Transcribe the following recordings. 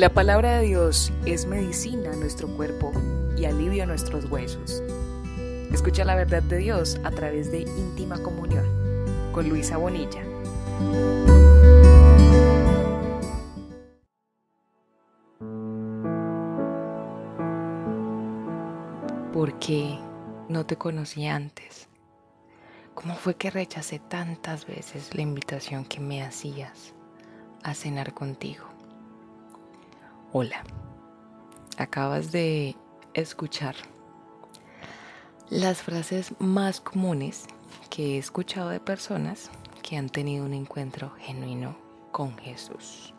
La palabra de Dios es medicina a nuestro cuerpo y alivio a nuestros huesos. Escucha la verdad de Dios a través de íntima comunión con Luisa Bonilla. ¿Por qué no te conocí antes? ¿Cómo fue que rechacé tantas veces la invitación que me hacías a cenar contigo? Hola, acabas de escuchar las frases más comunes que he escuchado de personas que han tenido un encuentro genuino con Jesús.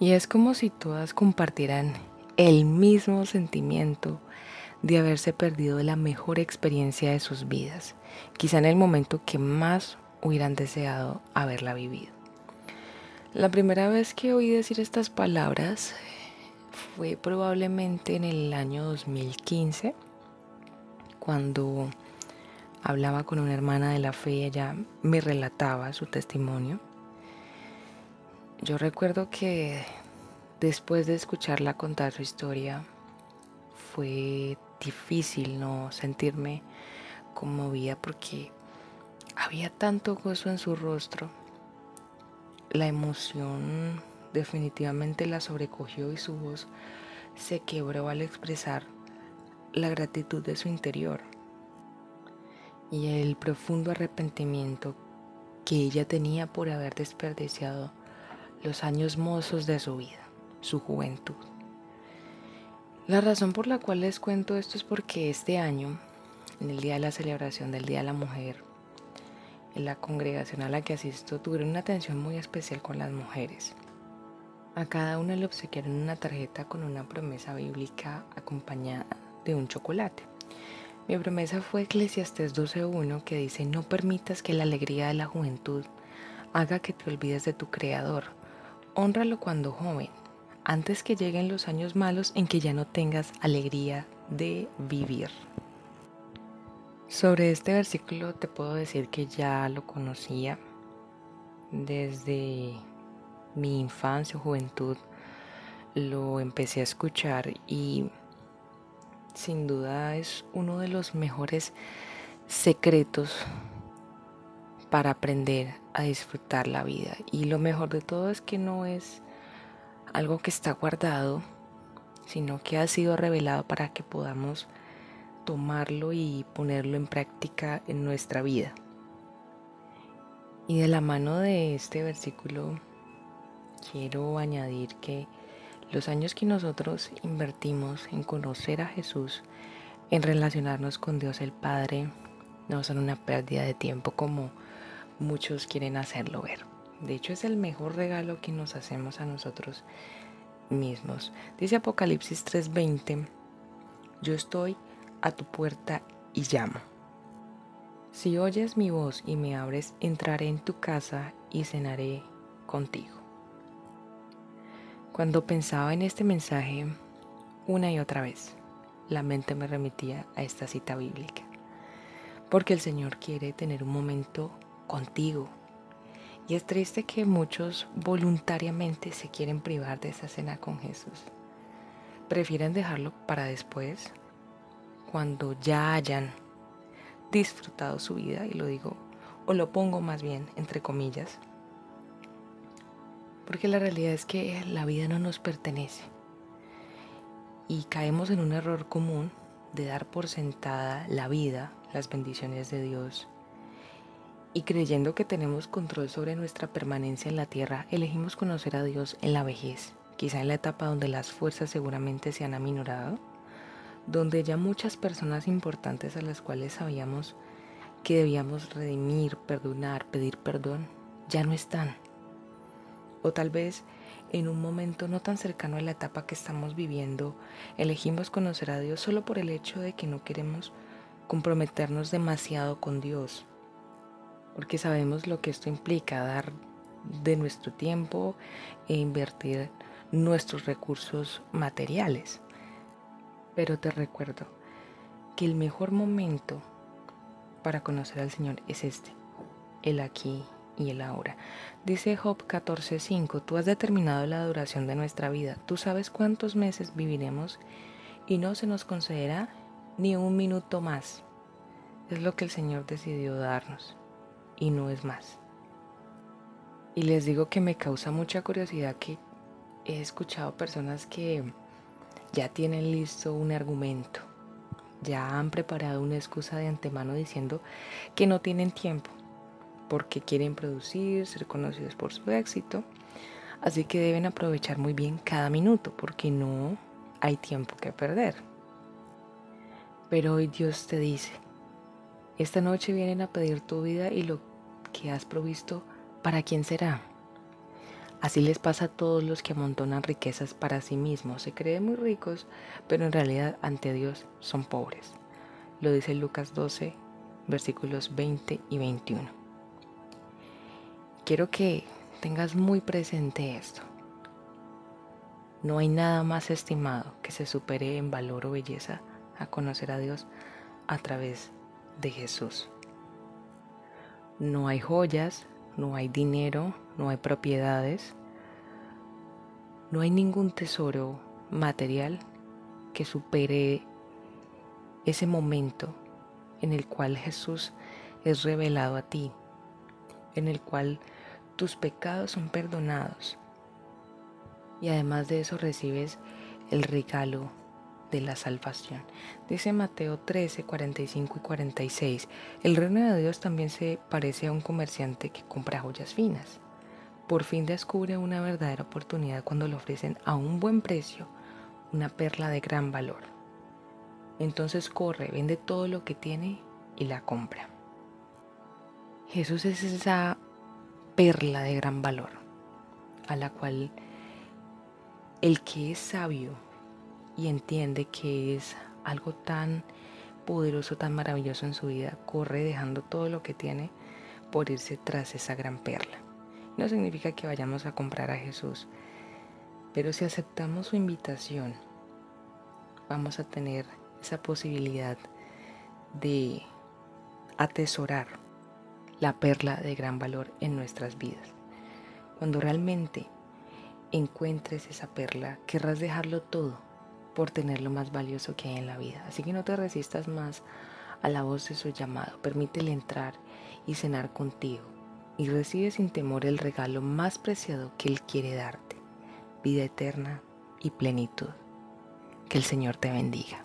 Y es como si todas compartieran el mismo sentimiento de haberse perdido la mejor experiencia de sus vidas, quizá en el momento que más hubieran deseado haberla vivido. La primera vez que oí decir estas palabras fue probablemente en el año 2015, cuando hablaba con una hermana de la fe y ella me relataba su testimonio. Yo recuerdo que después de escucharla contar su historia, fue difícil no sentirme conmovida porque había tanto gozo en su rostro la emoción definitivamente la sobrecogió y su voz se quebró al expresar la gratitud de su interior y el profundo arrepentimiento que ella tenía por haber desperdiciado los años mozos de su vida, su juventud. La razón por la cual les cuento esto es porque este año, en el día de la celebración del Día de la Mujer, en la congregación a la que asisto tuvieron una atención muy especial con las mujeres. A cada una le obsequiaron una tarjeta con una promesa bíblica acompañada de un chocolate. Mi promesa fue Eclesiastes 12.1 que dice, no permitas que la alegría de la juventud haga que te olvides de tu Creador. Honralo cuando joven, antes que lleguen los años malos en que ya no tengas alegría de vivir. Sobre este versículo te puedo decir que ya lo conocía desde mi infancia o juventud. Lo empecé a escuchar y sin duda es uno de los mejores secretos para aprender a disfrutar la vida. Y lo mejor de todo es que no es algo que está guardado, sino que ha sido revelado para que podamos tomarlo y ponerlo en práctica en nuestra vida. Y de la mano de este versículo quiero añadir que los años que nosotros invertimos en conocer a Jesús, en relacionarnos con Dios el Padre, no son una pérdida de tiempo como muchos quieren hacerlo ver. De hecho es el mejor regalo que nos hacemos a nosotros mismos. Dice Apocalipsis 3:20, yo estoy a tu puerta y llamo. Si oyes mi voz y me abres, entraré en tu casa y cenaré contigo. Cuando pensaba en este mensaje una y otra vez, la mente me remitía a esta cita bíblica, porque el Señor quiere tener un momento contigo. Y es triste que muchos voluntariamente se quieren privar de esa cena con Jesús. Prefieren dejarlo para después cuando ya hayan disfrutado su vida, y lo digo, o lo pongo más bien entre comillas, porque la realidad es que la vida no nos pertenece. Y caemos en un error común de dar por sentada la vida, las bendiciones de Dios, y creyendo que tenemos control sobre nuestra permanencia en la tierra, elegimos conocer a Dios en la vejez, quizá en la etapa donde las fuerzas seguramente se han aminorado donde ya muchas personas importantes a las cuales sabíamos que debíamos redimir, perdonar, pedir perdón, ya no están. O tal vez en un momento no tan cercano a la etapa que estamos viviendo, elegimos conocer a Dios solo por el hecho de que no queremos comprometernos demasiado con Dios, porque sabemos lo que esto implica, dar de nuestro tiempo e invertir nuestros recursos materiales. Pero te recuerdo que el mejor momento para conocer al Señor es este, el aquí y el ahora. Dice Job 14:5, tú has determinado la duración de nuestra vida, tú sabes cuántos meses viviremos y no se nos concederá ni un minuto más. Es lo que el Señor decidió darnos y no es más. Y les digo que me causa mucha curiosidad que he escuchado personas que ya tienen listo un argumento, ya han preparado una excusa de antemano diciendo que no tienen tiempo porque quieren producir, ser conocidos por su éxito. Así que deben aprovechar muy bien cada minuto porque no hay tiempo que perder. Pero hoy Dios te dice, esta noche vienen a pedir tu vida y lo que has provisto, ¿para quién será? Así les pasa a todos los que amontonan riquezas para sí mismos. Se creen muy ricos, pero en realidad ante Dios son pobres. Lo dice Lucas 12, versículos 20 y 21. Quiero que tengas muy presente esto. No hay nada más estimado que se supere en valor o belleza a conocer a Dios a través de Jesús. No hay joyas, no hay dinero, no hay propiedades, no hay ningún tesoro material que supere ese momento en el cual Jesús es revelado a ti, en el cual tus pecados son perdonados. Y además de eso recibes el regalo de la salvación. Dice Mateo 13, 45 y 46, el reino de Dios también se parece a un comerciante que compra joyas finas. Por fin descubre una verdadera oportunidad cuando le ofrecen a un buen precio una perla de gran valor. Entonces corre, vende todo lo que tiene y la compra. Jesús es esa perla de gran valor a la cual el que es sabio y entiende que es algo tan poderoso, tan maravilloso en su vida, corre dejando todo lo que tiene por irse tras esa gran perla. No significa que vayamos a comprar a Jesús, pero si aceptamos su invitación, vamos a tener esa posibilidad de atesorar la perla de gran valor en nuestras vidas. Cuando realmente encuentres esa perla, querrás dejarlo todo por tener lo más valioso que hay en la vida. Así que no te resistas más a la voz de su llamado. Permítele entrar y cenar contigo y recibe sin temor el regalo más preciado que Él quiere darte, vida eterna y plenitud. Que el Señor te bendiga.